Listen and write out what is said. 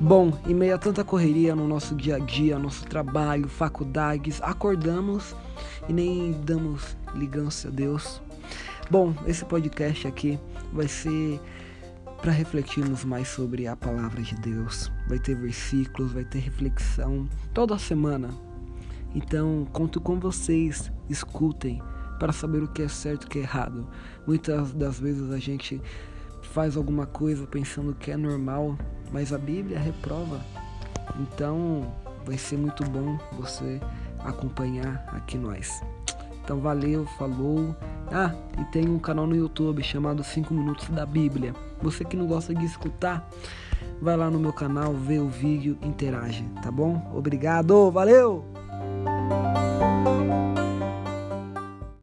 Bom, em meio a tanta correria no nosso dia a dia, nosso trabalho, faculdades, acordamos e nem damos ligança a Deus. Bom, esse podcast aqui vai ser para refletirmos mais sobre a palavra de Deus. Vai ter versículos, vai ter reflexão toda semana. Então, conto com vocês, escutem para saber o que é certo e o que é errado. Muitas das vezes a gente faz alguma coisa pensando que é normal, mas a Bíblia reprova. Então, vai ser muito bom você acompanhar aqui nós. Então, valeu, falou. Ah, e tem um canal no YouTube chamado 5 Minutos da Bíblia. Você que não gosta de escutar, vai lá no meu canal, vê o vídeo, interage, tá bom? Obrigado, valeu!